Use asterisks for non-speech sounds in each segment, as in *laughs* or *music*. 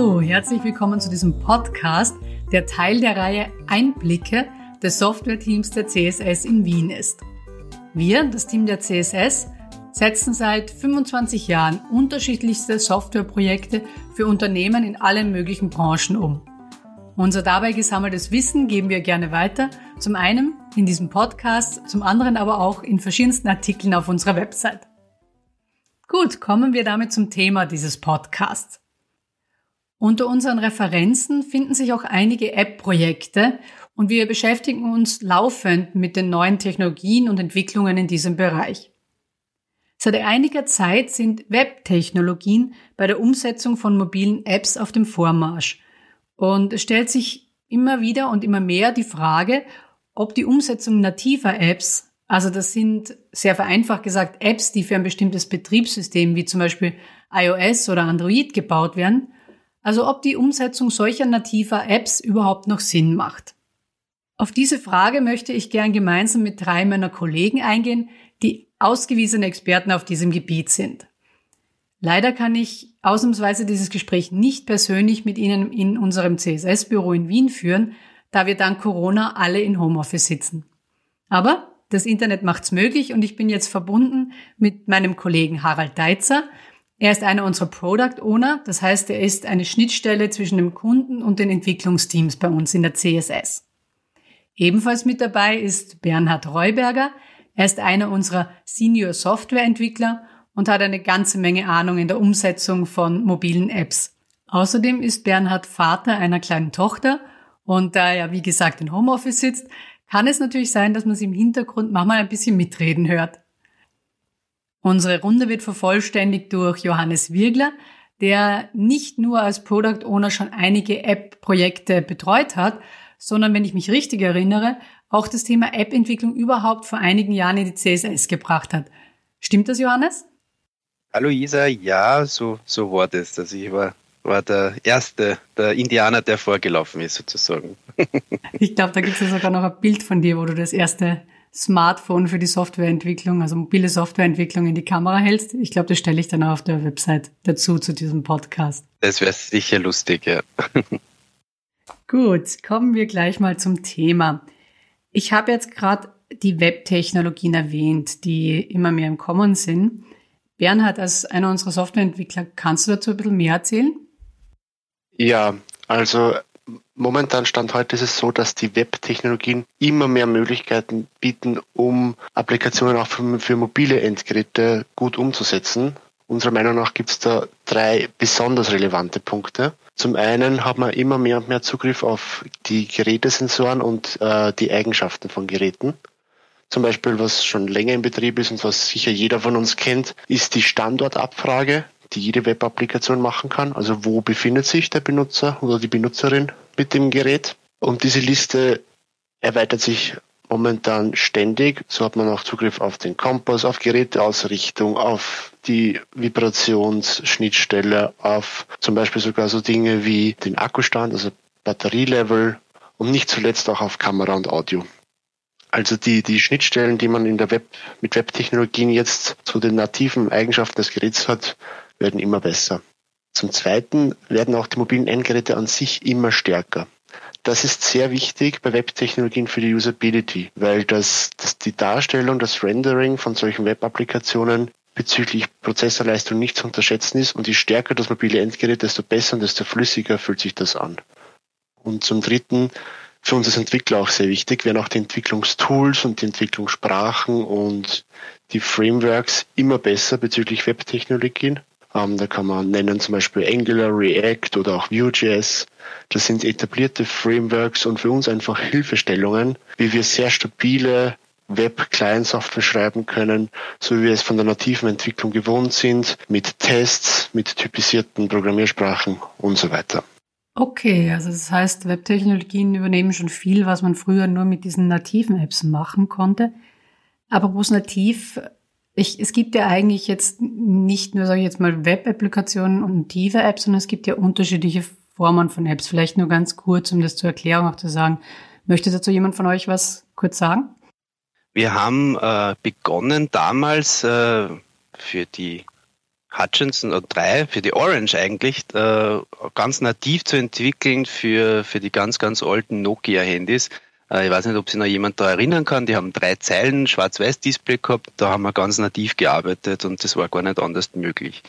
Hallo, herzlich willkommen zu diesem Podcast, der Teil der Reihe Einblicke des Softwareteams der CSS in Wien ist. Wir, das Team der CSS, setzen seit 25 Jahren unterschiedlichste Softwareprojekte für Unternehmen in allen möglichen Branchen um. Unser dabei gesammeltes Wissen geben wir gerne weiter, zum einen in diesem Podcast, zum anderen aber auch in verschiedensten Artikeln auf unserer Website. Gut, kommen wir damit zum Thema dieses Podcasts. Unter unseren Referenzen finden sich auch einige App-Projekte und wir beschäftigen uns laufend mit den neuen Technologien und Entwicklungen in diesem Bereich. Seit einiger Zeit sind Web-Technologien bei der Umsetzung von mobilen Apps auf dem Vormarsch und es stellt sich immer wieder und immer mehr die Frage, ob die Umsetzung nativer Apps, also das sind sehr vereinfacht gesagt Apps, die für ein bestimmtes Betriebssystem wie zum Beispiel iOS oder Android gebaut werden, also ob die Umsetzung solcher nativer Apps überhaupt noch Sinn macht. Auf diese Frage möchte ich gern gemeinsam mit drei meiner Kollegen eingehen, die ausgewiesene Experten auf diesem Gebiet sind. Leider kann ich ausnahmsweise dieses Gespräch nicht persönlich mit Ihnen in unserem CSS-Büro in Wien führen, da wir dank Corona alle in Homeoffice sitzen. Aber das Internet macht's möglich und ich bin jetzt verbunden mit meinem Kollegen Harald Deitzer. Er ist einer unserer Product Owner, das heißt, er ist eine Schnittstelle zwischen dem Kunden und den Entwicklungsteams bei uns in der CSS. Ebenfalls mit dabei ist Bernhard Reuberger. Er ist einer unserer Senior Softwareentwickler und hat eine ganze Menge Ahnung in der Umsetzung von mobilen Apps. Außerdem ist Bernhard Vater einer kleinen Tochter und da er, wie gesagt, in Homeoffice sitzt, kann es natürlich sein, dass man sie im Hintergrund manchmal ein bisschen mitreden hört. Unsere Runde wird vervollständigt durch Johannes Wirgler, der nicht nur als Product Owner schon einige App-Projekte betreut hat, sondern wenn ich mich richtig erinnere, auch das Thema App-Entwicklung überhaupt vor einigen Jahren in die CSS gebracht hat. Stimmt das, Johannes? Hallo Isa, ja, so, so war das. Also ich war, war der erste, der Indianer, der vorgelaufen ist sozusagen. *laughs* ich glaube, da gibt es ja sogar noch ein Bild von dir, wo du das erste Smartphone für die Softwareentwicklung, also mobile Softwareentwicklung in die Kamera hältst. Ich glaube, das stelle ich dann auch auf der Website dazu zu diesem Podcast. Das wäre sicher lustig, ja. *laughs* Gut, kommen wir gleich mal zum Thema. Ich habe jetzt gerade die Webtechnologien erwähnt, die immer mehr im Kommen sind. Bernhard, als einer unserer Softwareentwickler, kannst du dazu ein bisschen mehr erzählen? Ja, also momentan Stand heute ist es so, dass die Webtechnologien immer mehr Möglichkeiten bieten, um Applikationen auch für, für mobile Endgeräte gut umzusetzen. Unserer Meinung nach gibt es da drei besonders relevante Punkte. Zum einen hat man immer mehr und mehr Zugriff auf die Gerätesensoren und äh, die Eigenschaften von Geräten. Zum Beispiel, was schon länger in Betrieb ist und was sicher jeder von uns kennt, ist die Standortabfrage, die jede Web-Applikation machen kann. Also wo befindet sich der Benutzer oder die Benutzerin mit dem Gerät? Und diese Liste erweitert sich momentan ständig. So hat man auch Zugriff auf den Kompass, auf Geräteausrichtung, auf die Vibrationsschnittstelle, auf zum Beispiel sogar so Dinge wie den Akkustand, also Batterielevel und nicht zuletzt auch auf Kamera und Audio. Also die, die Schnittstellen, die man in der Web, mit Webtechnologien jetzt zu den nativen Eigenschaften des Geräts hat, werden immer besser. Zum Zweiten werden auch die mobilen Endgeräte an sich immer stärker. Das ist sehr wichtig bei Webtechnologien für die Usability, weil das, das die Darstellung, das Rendering von solchen Web-Applikationen bezüglich Prozessorleistung nicht zu unterschätzen ist und je stärker das mobile Endgerät, desto besser und desto flüssiger fühlt sich das an. Und zum Dritten für uns als Entwickler auch sehr wichtig, werden auch die Entwicklungstools und die Entwicklungssprachen und die Frameworks immer besser bezüglich Webtechnologien. Ähm, da kann man nennen zum Beispiel Angular, React oder auch Vue.js. Das sind etablierte Frameworks und für uns einfach Hilfestellungen, wie wir sehr stabile Web-Client-Software schreiben können, so wie wir es von der nativen Entwicklung gewohnt sind, mit Tests, mit typisierten Programmiersprachen und so weiter. Okay, also das heißt, Webtechnologien übernehmen schon viel, was man früher nur mit diesen nativen Apps machen konnte. Aber wo es nativ, ich, es gibt ja eigentlich jetzt nicht nur, sage ich jetzt mal, Web-Applikationen und native Apps, sondern es gibt ja unterschiedliche Formen von Apps. Vielleicht nur ganz kurz, um das zur Erklärung auch zu sagen. Möchte dazu jemand von euch was kurz sagen? Wir haben äh, begonnen damals äh, für die Hutchinson oder 3 für die Orange eigentlich äh, ganz nativ zu entwickeln für, für die ganz, ganz alten Nokia-Handys. Äh, ich weiß nicht, ob sich noch jemand da erinnern kann. Die haben drei Zeilen Schwarz-Weiß-Display gehabt. Da haben wir ganz nativ gearbeitet und das war gar nicht anders möglich.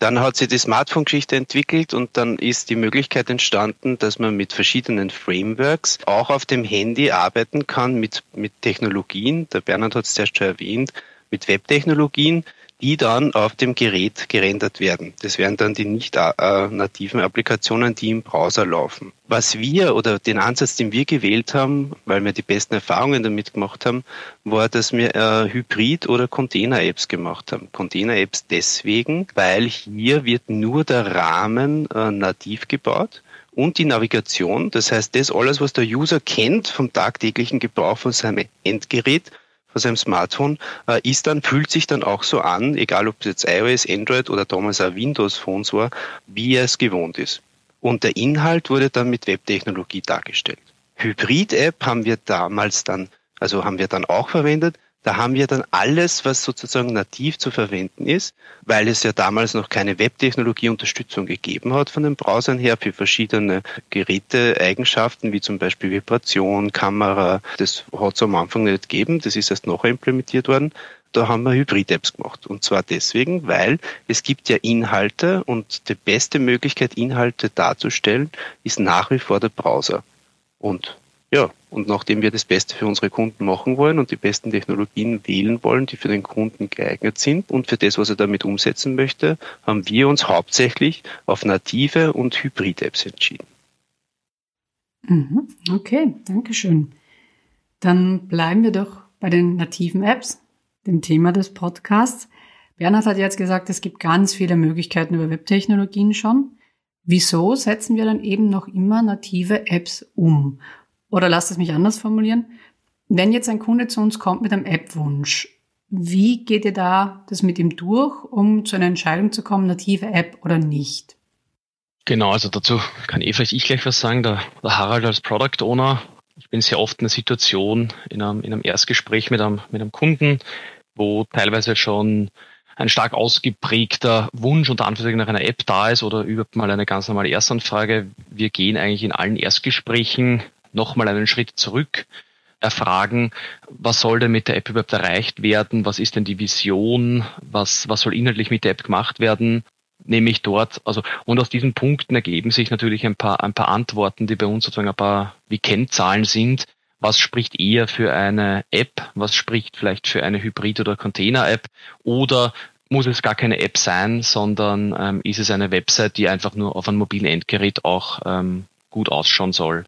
Dann hat sich die Smartphone-Geschichte entwickelt und dann ist die Möglichkeit entstanden, dass man mit verschiedenen Frameworks auch auf dem Handy arbeiten kann mit, mit Technologien. Der Bernhard hat es zuerst schon erwähnt, mit Webtechnologien, die dann auf dem Gerät gerendert werden. Das wären dann die nicht äh, nativen Applikationen, die im Browser laufen. Was wir oder den Ansatz, den wir gewählt haben, weil wir die besten Erfahrungen damit gemacht haben, war, dass wir äh, Hybrid- oder Container-Apps gemacht haben. Container-Apps deswegen, weil hier wird nur der Rahmen äh, nativ gebaut und die Navigation. Das heißt, das alles, was der User kennt vom tagtäglichen Gebrauch von seinem Endgerät, von seinem Smartphone, äh, ist dann, fühlt sich dann auch so an, egal ob es jetzt iOS, Android oder damals auch Windows-Phones war, wie er es gewohnt ist. Und der Inhalt wurde dann mit Webtechnologie dargestellt. Hybrid-App haben wir damals dann, also haben wir dann auch verwendet, da haben wir dann alles, was sozusagen nativ zu verwenden ist, weil es ja damals noch keine Webtechnologie-Unterstützung gegeben hat von den Browsern her für verschiedene Geräteeigenschaften, wie zum Beispiel Vibration, Kamera. Das hat es am Anfang nicht gegeben, das ist erst noch implementiert worden. Da haben wir Hybrid-Apps gemacht. Und zwar deswegen, weil es gibt ja Inhalte und die beste Möglichkeit, Inhalte darzustellen, ist nach wie vor der Browser. Und ja, und nachdem wir das Beste für unsere Kunden machen wollen und die besten Technologien wählen wollen, die für den Kunden geeignet sind und für das, was er damit umsetzen möchte, haben wir uns hauptsächlich auf native und Hybrid-Apps entschieden. Mhm. Okay, danke schön. Dann bleiben wir doch bei den nativen Apps, dem Thema des Podcasts. Bernhard hat jetzt gesagt, es gibt ganz viele Möglichkeiten über Webtechnologien schon. Wieso setzen wir dann eben noch immer native Apps um? Oder lasst es mich anders formulieren. Wenn jetzt ein Kunde zu uns kommt mit einem App-Wunsch, wie geht ihr da das mit ihm durch, um zu einer Entscheidung zu kommen, native App oder nicht? Genau, also dazu kann eh vielleicht ich gleich was sagen. Der, der Harald als Product Owner, ich bin sehr oft in einer Situation, in einem, in einem Erstgespräch mit einem, mit einem Kunden, wo teilweise schon ein stark ausgeprägter Wunsch unter Anführungszeichen nach einer App da ist oder überhaupt mal eine ganz normale Erstanfrage. Wir gehen eigentlich in allen Erstgesprächen nochmal einen Schritt zurück erfragen, was soll denn mit der App überhaupt erreicht werden, was ist denn die Vision, was, was soll inhaltlich mit der App gemacht werden, nämlich dort, also und aus diesen Punkten ergeben sich natürlich ein paar, ein paar Antworten, die bei uns sozusagen ein paar wie Kennzahlen sind. Was spricht eher für eine App? Was spricht vielleicht für eine Hybrid- oder Container-App? Oder muss es gar keine App sein, sondern ähm, ist es eine Website, die einfach nur auf einem mobilen Endgerät auch ähm, gut ausschauen soll?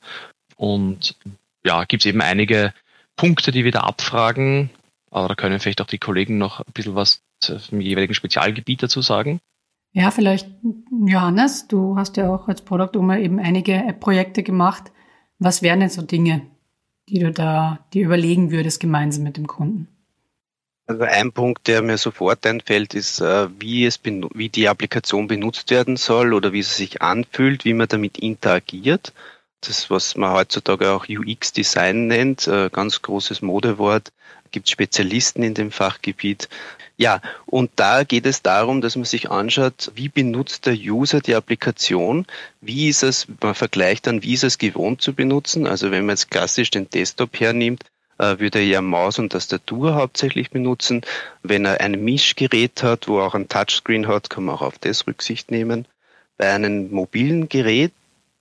Und ja, gibt es eben einige Punkte, die wir da abfragen. Aber da können vielleicht auch die Kollegen noch ein bisschen was zum jeweiligen Spezialgebiet dazu sagen. Ja, vielleicht, Johannes, du hast ja auch als Product Owner eben einige App-Projekte gemacht. Was wären denn so Dinge, die du da dir überlegen würdest gemeinsam mit dem Kunden? Also ein Punkt, der mir sofort einfällt, ist, äh, wie, es wie die Applikation benutzt werden soll oder wie sie sich anfühlt, wie man damit interagiert das, was man heutzutage auch UX-Design nennt, äh, ganz großes Modewort, gibt Spezialisten in dem Fachgebiet. Ja, und da geht es darum, dass man sich anschaut, wie benutzt der User die Applikation, wie ist es, man vergleicht dann, wie ist es gewohnt zu benutzen. Also wenn man jetzt klassisch den Desktop hernimmt, äh, würde er ja Maus und Tastatur hauptsächlich benutzen. Wenn er ein Mischgerät hat, wo auch ein Touchscreen hat, kann man auch auf das Rücksicht nehmen. Bei einem mobilen Gerät,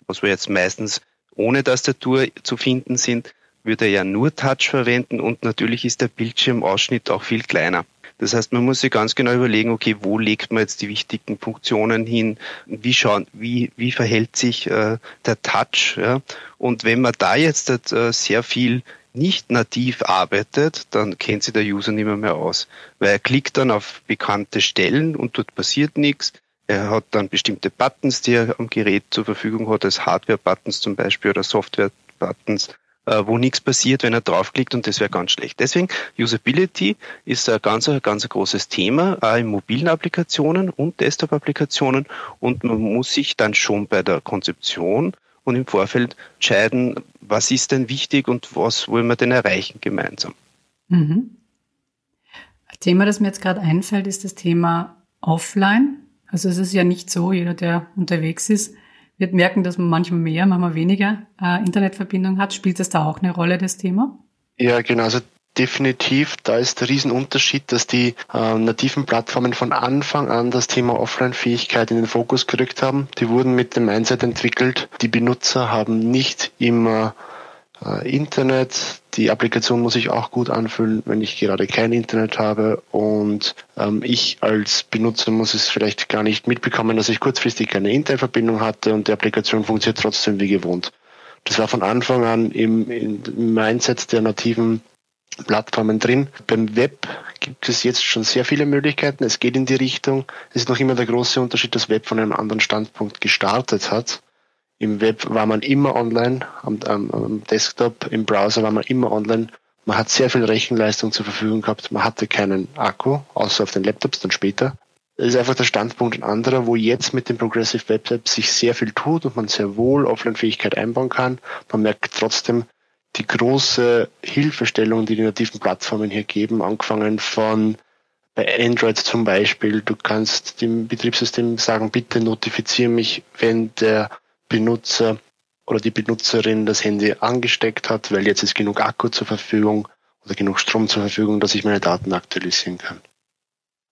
was wir jetzt meistens ohne Tastatur zu finden sind, würde er ja nur Touch verwenden und natürlich ist der Bildschirmausschnitt auch viel kleiner. Das heißt, man muss sich ganz genau überlegen, okay, wo legt man jetzt die wichtigen Funktionen hin? Wie schauen, wie, wie verhält sich äh, der Touch? Ja? Und wenn man da jetzt äh, sehr viel nicht nativ arbeitet, dann kennt sich der User nicht mehr, mehr aus. Weil er klickt dann auf bekannte Stellen und dort passiert nichts. Er hat dann bestimmte Buttons, die er am Gerät zur Verfügung hat, als Hardware-Buttons zum Beispiel oder Software-Buttons, äh, wo nichts passiert, wenn er draufklickt und das wäre ganz schlecht. Deswegen Usability ist ein ganz, ganz großes Thema, auch in mobilen Applikationen und Desktop-Applikationen und man muss sich dann schon bei der Konzeption und im Vorfeld entscheiden, was ist denn wichtig und was wollen wir denn erreichen gemeinsam. Mhm. Ein Thema, das mir jetzt gerade einfällt, ist das Thema offline? Also es ist ja nicht so, jeder, der unterwegs ist, wird merken, dass man manchmal mehr, manchmal weniger äh, Internetverbindung hat. Spielt das da auch eine Rolle, das Thema? Ja, genau. Also definitiv, da ist der Riesenunterschied, dass die äh, nativen Plattformen von Anfang an das Thema Offline-Fähigkeit in den Fokus gerückt haben. Die wurden mit dem Mindset entwickelt. Die Benutzer haben nicht immer äh, Internet. Die Applikation muss sich auch gut anfühlen, wenn ich gerade kein Internet habe. Und ähm, ich als Benutzer muss es vielleicht gar nicht mitbekommen, dass ich kurzfristig keine Internetverbindung hatte und die Applikation funktioniert trotzdem wie gewohnt. Das war von Anfang an im, im Mindset der nativen Plattformen drin. Beim Web gibt es jetzt schon sehr viele Möglichkeiten. Es geht in die Richtung. Es ist noch immer der große Unterschied, dass Web von einem anderen Standpunkt gestartet hat. Im Web war man immer online, am, am, am Desktop, im Browser war man immer online. Man hat sehr viel Rechenleistung zur Verfügung gehabt. Man hatte keinen Akku, außer auf den Laptops dann später. Das ist einfach der Standpunkt ein anderer, wo jetzt mit dem Progressive Web App sich sehr viel tut und man sehr wohl Offline-Fähigkeit einbauen kann. Man merkt trotzdem die große Hilfestellung, die die nativen Plattformen hier geben, angefangen von bei Android zum Beispiel. Du kannst dem Betriebssystem sagen, bitte notifiziere mich, wenn der Benutzer oder die Benutzerin das Handy angesteckt hat, weil jetzt ist genug Akku zur Verfügung oder genug Strom zur Verfügung, dass ich meine Daten aktualisieren kann.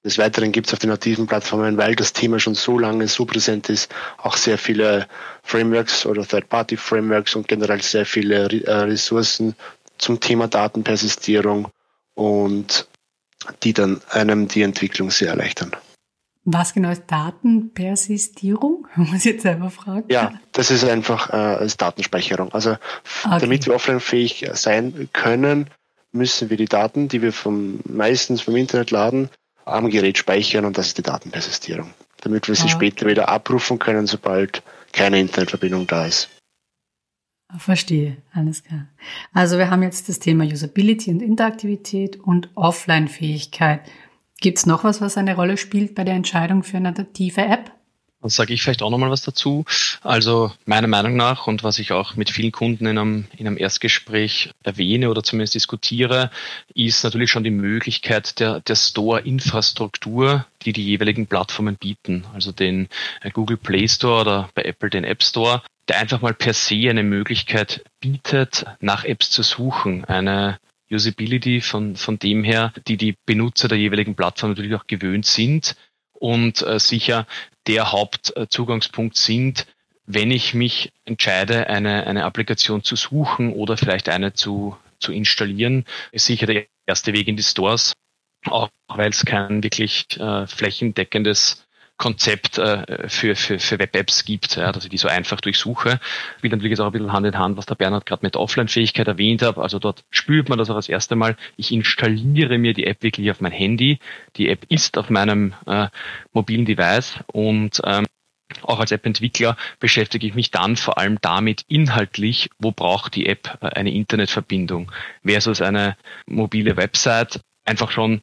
Des Weiteren gibt es auf den nativen Plattformen, weil das Thema schon so lange so präsent ist, auch sehr viele Frameworks oder Third-Party-Frameworks und generell sehr viele äh, Ressourcen zum Thema Datenpersistierung und die dann einem die Entwicklung sehr erleichtern. Was genau ist Datenpersistierung? *laughs* Muss ich jetzt selber fragen. Ja, das ist einfach äh, als Datenspeicherung. Also okay. damit wir offline-fähig sein können, müssen wir die Daten, die wir vom meistens vom Internet laden, am Gerät speichern und das ist die Datenpersistierung. Damit wir sie ah. später wieder abrufen können, sobald keine Internetverbindung da ist. Verstehe, alles klar. Also wir haben jetzt das Thema Usability und Interaktivität und Offline-Fähigkeit. Gibt es noch was, was eine Rolle spielt bei der Entscheidung für eine native App? Dann sage ich vielleicht auch nochmal was dazu. Also meiner Meinung nach und was ich auch mit vielen Kunden in einem, in einem Erstgespräch erwähne oder zumindest diskutiere, ist natürlich schon die Möglichkeit der, der Store-Infrastruktur, die die jeweiligen Plattformen bieten. Also den äh, Google Play Store oder bei Apple den App Store, der einfach mal per se eine Möglichkeit bietet, nach Apps zu suchen, eine Usability von, von dem her, die die Benutzer der jeweiligen Plattform natürlich auch gewöhnt sind und äh, sicher der Hauptzugangspunkt sind, wenn ich mich entscheide, eine, eine Applikation zu suchen oder vielleicht eine zu, zu installieren, ist sicher der erste Weg in die Stores, auch weil es kein wirklich äh, flächendeckendes Konzept äh, für, für, für Web-Apps gibt, ja, dass ich die so einfach durchsuche. Spielt natürlich auch ein bisschen Hand in Hand, was der Bernhard gerade mit Offline-Fähigkeit erwähnt hat. Also dort spürt man das auch das erste Mal. Ich installiere mir die App wirklich auf mein Handy. Die App ist auf meinem äh, mobilen Device und ähm, auch als App-Entwickler beschäftige ich mich dann vor allem damit inhaltlich, wo braucht die App äh, eine Internetverbindung versus eine mobile Website einfach schon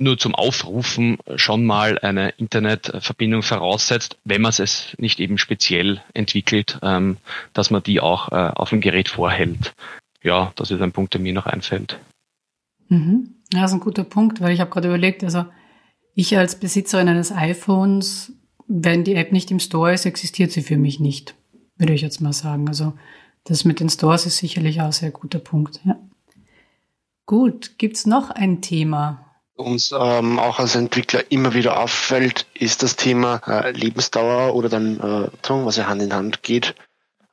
nur zum Aufrufen schon mal eine Internetverbindung voraussetzt, wenn man es nicht eben speziell entwickelt, ähm, dass man die auch äh, auf dem Gerät vorhält. Ja, das ist ein Punkt, der mir noch einfällt. Mhm. Ja, das ist ein guter Punkt, weil ich habe gerade überlegt, also ich als Besitzerin eines iPhones, wenn die App nicht im Store ist, existiert sie für mich nicht, würde ich jetzt mal sagen. Also das mit den Stores ist sicherlich auch ein sehr guter Punkt. Ja. Gut, gibt's noch ein Thema, uns ähm, auch als Entwickler immer wieder auffällt, ist das Thema äh, Lebensdauer oder dann, äh, was ja Hand in Hand geht.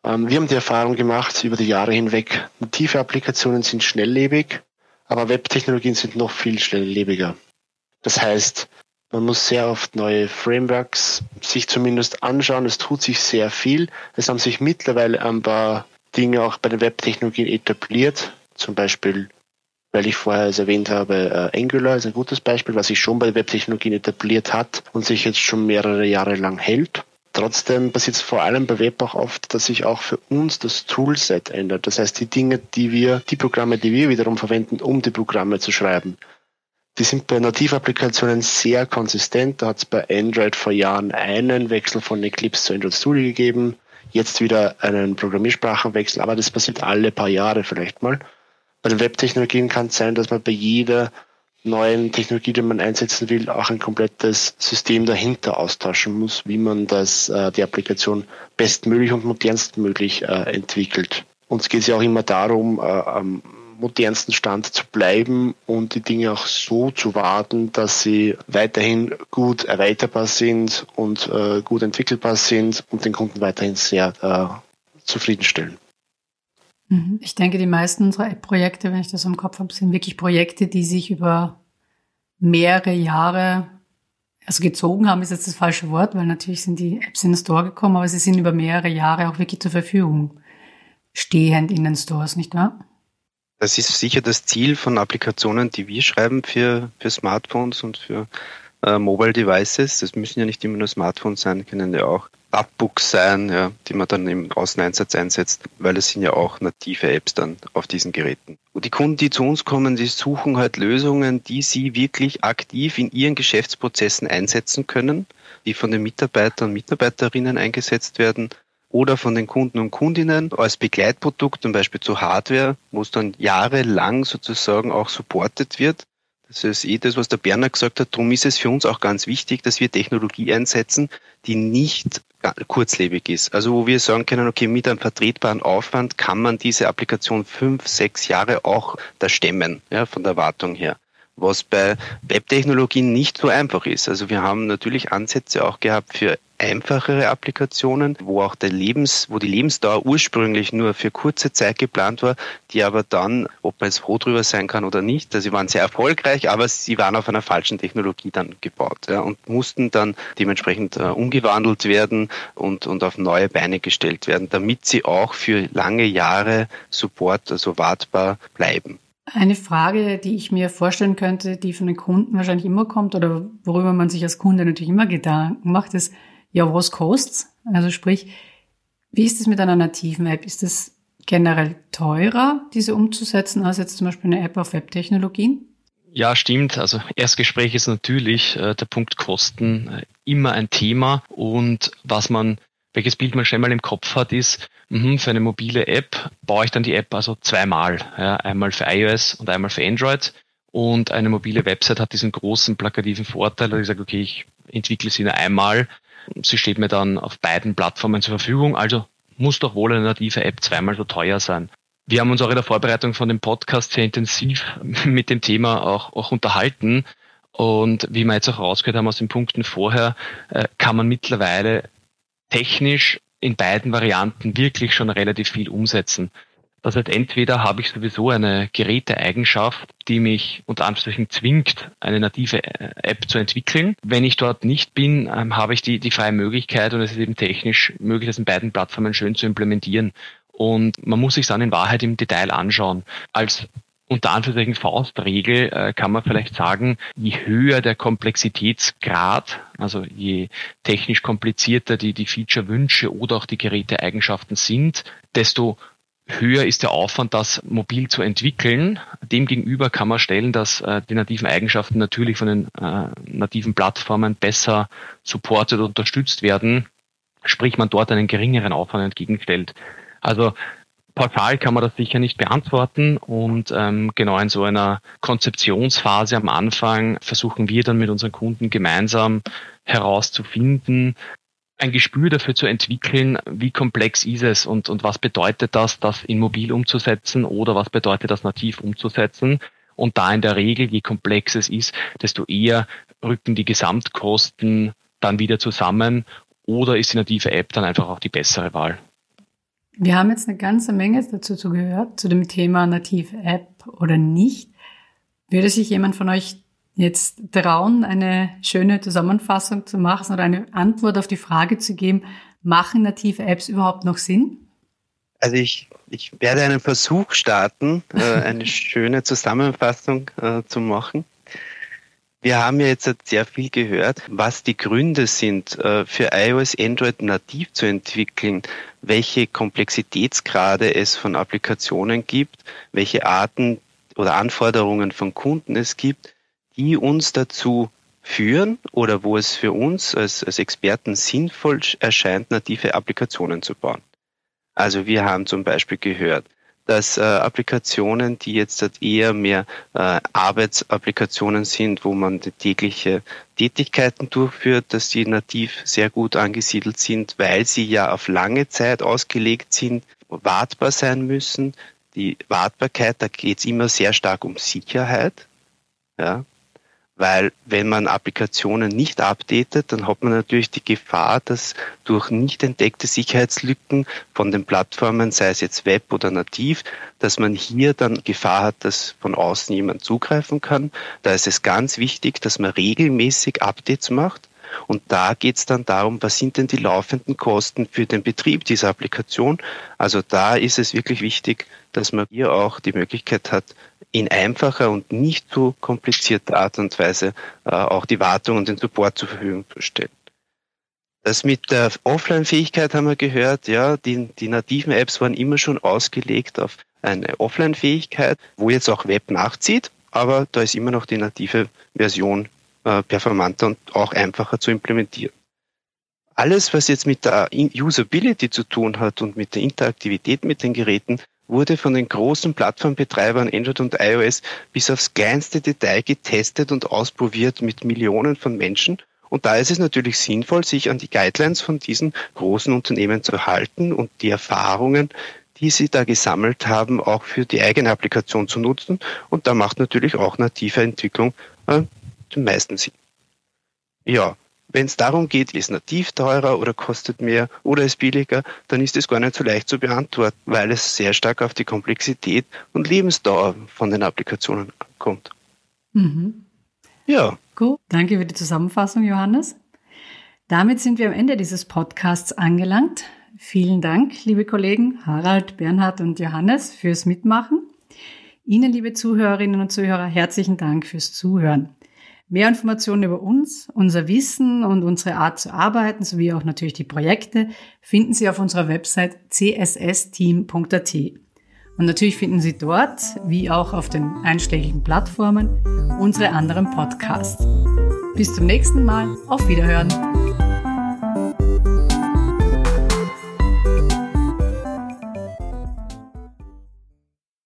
Ähm, wir haben die Erfahrung gemacht über die Jahre hinweg, native Applikationen sind schnelllebig, aber Webtechnologien sind noch viel schnelllebiger. Das heißt, man muss sehr oft neue Frameworks sich zumindest anschauen. Es tut sich sehr viel. Es haben sich mittlerweile ein paar Dinge auch bei den Webtechnologien etabliert. Zum Beispiel weil ich vorher es erwähnt habe, äh, Angular ist ein gutes Beispiel, was sich schon bei Webtechnologien etabliert hat und sich jetzt schon mehrere Jahre lang hält. Trotzdem passiert es vor allem bei Web auch oft, dass sich auch für uns das Toolset ändert. Das heißt, die Dinge, die wir, die Programme, die wir wiederum verwenden, um die Programme zu schreiben, die sind bei Nativapplikationen sehr konsistent. Da hat es bei Android vor Jahren einen Wechsel von Eclipse zu Android Studio gegeben, jetzt wieder einen Programmiersprachenwechsel, aber das passiert alle paar Jahre vielleicht mal. Bei den Webtechnologien kann es sein, dass man bei jeder neuen Technologie, die man einsetzen will, auch ein komplettes System dahinter austauschen muss, wie man das, äh, die Applikation bestmöglich und modernstmöglich äh, entwickelt. Uns geht es ja auch immer darum, äh, am modernsten Stand zu bleiben und die Dinge auch so zu warten, dass sie weiterhin gut erweiterbar sind und äh, gut entwickelbar sind und den Kunden weiterhin sehr äh, zufriedenstellen. Mhm. Ich denke, die meisten unserer App-Projekte, wenn ich das im Kopf habe, sind wirklich Projekte, die sich über mehrere Jahre, also gezogen haben, ist jetzt das falsche Wort, weil natürlich sind die Apps in den Store gekommen, aber sie sind über mehrere Jahre auch wirklich zur Verfügung stehend in den Stores, nicht wahr? Das ist sicher das Ziel von Applikationen, die wir schreiben für, für Smartphones und für äh, Mobile Devices. Das müssen ja nicht immer nur Smartphones sein, können ja auch Abbooks sein, ja, die man dann im Außeneinsatz einsetzt, weil es sind ja auch native Apps dann auf diesen Geräten. Und die Kunden, die zu uns kommen, die suchen halt Lösungen, die sie wirklich aktiv in ihren Geschäftsprozessen einsetzen können, die von den Mitarbeitern und Mitarbeiterinnen eingesetzt werden oder von den Kunden und Kundinnen als Begleitprodukt, zum Beispiel zu Hardware, wo es dann jahrelang sozusagen auch supportet wird das ist eh das, was der Berner gesagt hat. Darum ist es für uns auch ganz wichtig, dass wir Technologie einsetzen, die nicht kurzlebig ist. Also wo wir sagen können, okay, mit einem vertretbaren Aufwand kann man diese Applikation fünf, sechs Jahre auch da stemmen, ja, von der Wartung her was bei Webtechnologien nicht so einfach ist. Also wir haben natürlich Ansätze auch gehabt für einfachere Applikationen, wo auch der Lebens, wo die Lebensdauer ursprünglich nur für kurze Zeit geplant war, die aber dann, ob man jetzt froh drüber sein kann oder nicht, also sie waren sehr erfolgreich, aber sie waren auf einer falschen Technologie dann gebaut ja, und mussten dann dementsprechend äh, umgewandelt werden und, und auf neue Beine gestellt werden, damit sie auch für lange Jahre Support, also wartbar bleiben. Eine Frage, die ich mir vorstellen könnte, die von den Kunden wahrscheinlich immer kommt oder worüber man sich als Kunde natürlich immer Gedanken macht, ist, ja, was kostet's? Also sprich, wie ist es mit einer nativen App? Ist es generell teurer, diese umzusetzen, als jetzt zum Beispiel eine App auf Webtechnologien? Ja, stimmt. Also Erstgespräch ist natürlich äh, der Punkt Kosten äh, immer ein Thema und was man welches Bild man schnell mal im Kopf hat, ist, mh, für eine mobile App baue ich dann die App also zweimal. Ja, einmal für iOS und einmal für Android. Und eine mobile Website hat diesen großen plakativen Vorteil, dass ich sage, okay, ich entwickle sie nur einmal. Sie steht mir dann auf beiden Plattformen zur Verfügung. Also muss doch wohl eine native App zweimal so teuer sein. Wir haben uns auch in der Vorbereitung von dem Podcast sehr intensiv *laughs* mit dem Thema auch, auch unterhalten. Und wie wir jetzt auch rausgehört haben aus den Punkten vorher, äh, kann man mittlerweile technisch in beiden Varianten wirklich schon relativ viel umsetzen. Das heißt, entweder habe ich sowieso eine Geräteeigenschaft, die mich unter Anführungszeichen zwingt, eine native äh, App zu entwickeln. Wenn ich dort nicht bin, ähm, habe ich die, die freie Möglichkeit und es ist eben technisch möglich, das in beiden Plattformen schön zu implementieren. Und man muss sich dann in Wahrheit im Detail anschauen. Als unter Anführungszeichen Faustregel äh, kann man vielleicht sagen, je höher der Komplexitätsgrad, also je technisch komplizierter die, die Feature-Wünsche oder auch die Geräteeigenschaften sind, desto höher ist der Aufwand, das mobil zu entwickeln. Demgegenüber kann man stellen, dass äh, die nativen Eigenschaften natürlich von den äh, nativen Plattformen besser supportet und unterstützt werden, sprich man dort einen geringeren Aufwand entgegenstellt. Also pauschal kann man das sicher nicht beantworten und ähm, genau in so einer Konzeptionsphase am Anfang versuchen wir dann mit unseren Kunden gemeinsam herauszufinden, ein Gespür dafür zu entwickeln, wie komplex ist es und, und was bedeutet das, das in mobil umzusetzen oder was bedeutet das nativ umzusetzen. Und da in der Regel, je komplex es ist, desto eher rücken die Gesamtkosten dann wieder zusammen oder ist die native App dann einfach auch die bessere Wahl. Wir haben jetzt eine ganze Menge dazu gehört, zu dem Thema native App oder nicht. Würde sich jemand von euch jetzt trauen, eine schöne Zusammenfassung zu machen oder eine Antwort auf die Frage zu geben, machen native Apps überhaupt noch Sinn? Also ich, ich werde einen Versuch starten, äh, eine *laughs* schöne Zusammenfassung äh, zu machen. Wir haben ja jetzt sehr viel gehört, was die Gründe sind, äh, für iOS Android nativ zu entwickeln, welche Komplexitätsgrade es von Applikationen gibt, welche Arten oder Anforderungen von Kunden es gibt die uns dazu führen oder wo es für uns als, als Experten sinnvoll erscheint, native Applikationen zu bauen. Also wir haben zum Beispiel gehört, dass äh, Applikationen, die jetzt halt eher mehr äh, Arbeitsapplikationen sind, wo man tägliche Tätigkeiten durchführt, dass die nativ sehr gut angesiedelt sind, weil sie ja auf lange Zeit ausgelegt sind, wartbar sein müssen. Die Wartbarkeit, da geht es immer sehr stark um Sicherheit. Ja, weil wenn man Applikationen nicht updatet, dann hat man natürlich die Gefahr, dass durch nicht entdeckte Sicherheitslücken von den Plattformen, sei es jetzt Web oder nativ, dass man hier dann Gefahr hat, dass von außen jemand zugreifen kann. Da ist es ganz wichtig, dass man regelmäßig Updates macht. Und da geht es dann darum, was sind denn die laufenden Kosten für den Betrieb dieser Applikation. Also da ist es wirklich wichtig, dass man hier auch die Möglichkeit hat, in einfacher und nicht so komplizierter Art und Weise äh, auch die Wartung und den Support zur Verfügung zu stellen. Das mit der Offline-Fähigkeit haben wir gehört, ja, die, die nativen Apps waren immer schon ausgelegt auf eine Offline-Fähigkeit, wo jetzt auch Web nachzieht, aber da ist immer noch die native Version äh, performanter und auch einfacher zu implementieren. Alles, was jetzt mit der Usability zu tun hat und mit der Interaktivität mit den Geräten, wurde von den großen Plattformbetreibern Android und iOS bis aufs kleinste Detail getestet und ausprobiert mit Millionen von Menschen. Und da ist es natürlich sinnvoll, sich an die Guidelines von diesen großen Unternehmen zu halten und die Erfahrungen, die sie da gesammelt haben, auch für die eigene Applikation zu nutzen. Und da macht natürlich auch native Entwicklung äh, den meisten Sinn. Ja, wenn es darum geht, ist nativ teurer oder kostet mehr oder ist billiger, dann ist es gar nicht so leicht zu beantworten, weil es sehr stark auf die Komplexität und Lebensdauer von den Applikationen ankommt. Mhm. Ja. Gut, danke für die Zusammenfassung, Johannes. Damit sind wir am Ende dieses Podcasts angelangt. Vielen Dank, liebe Kollegen Harald, Bernhard und Johannes, fürs Mitmachen. Ihnen, liebe Zuhörerinnen und Zuhörer, herzlichen Dank fürs Zuhören. Mehr Informationen über uns, unser Wissen und unsere Art zu arbeiten sowie auch natürlich die Projekte finden Sie auf unserer Website cssteam.at. Und natürlich finden Sie dort, wie auch auf den einschlägigen Plattformen, unsere anderen Podcasts. Bis zum nächsten Mal. Auf Wiederhören.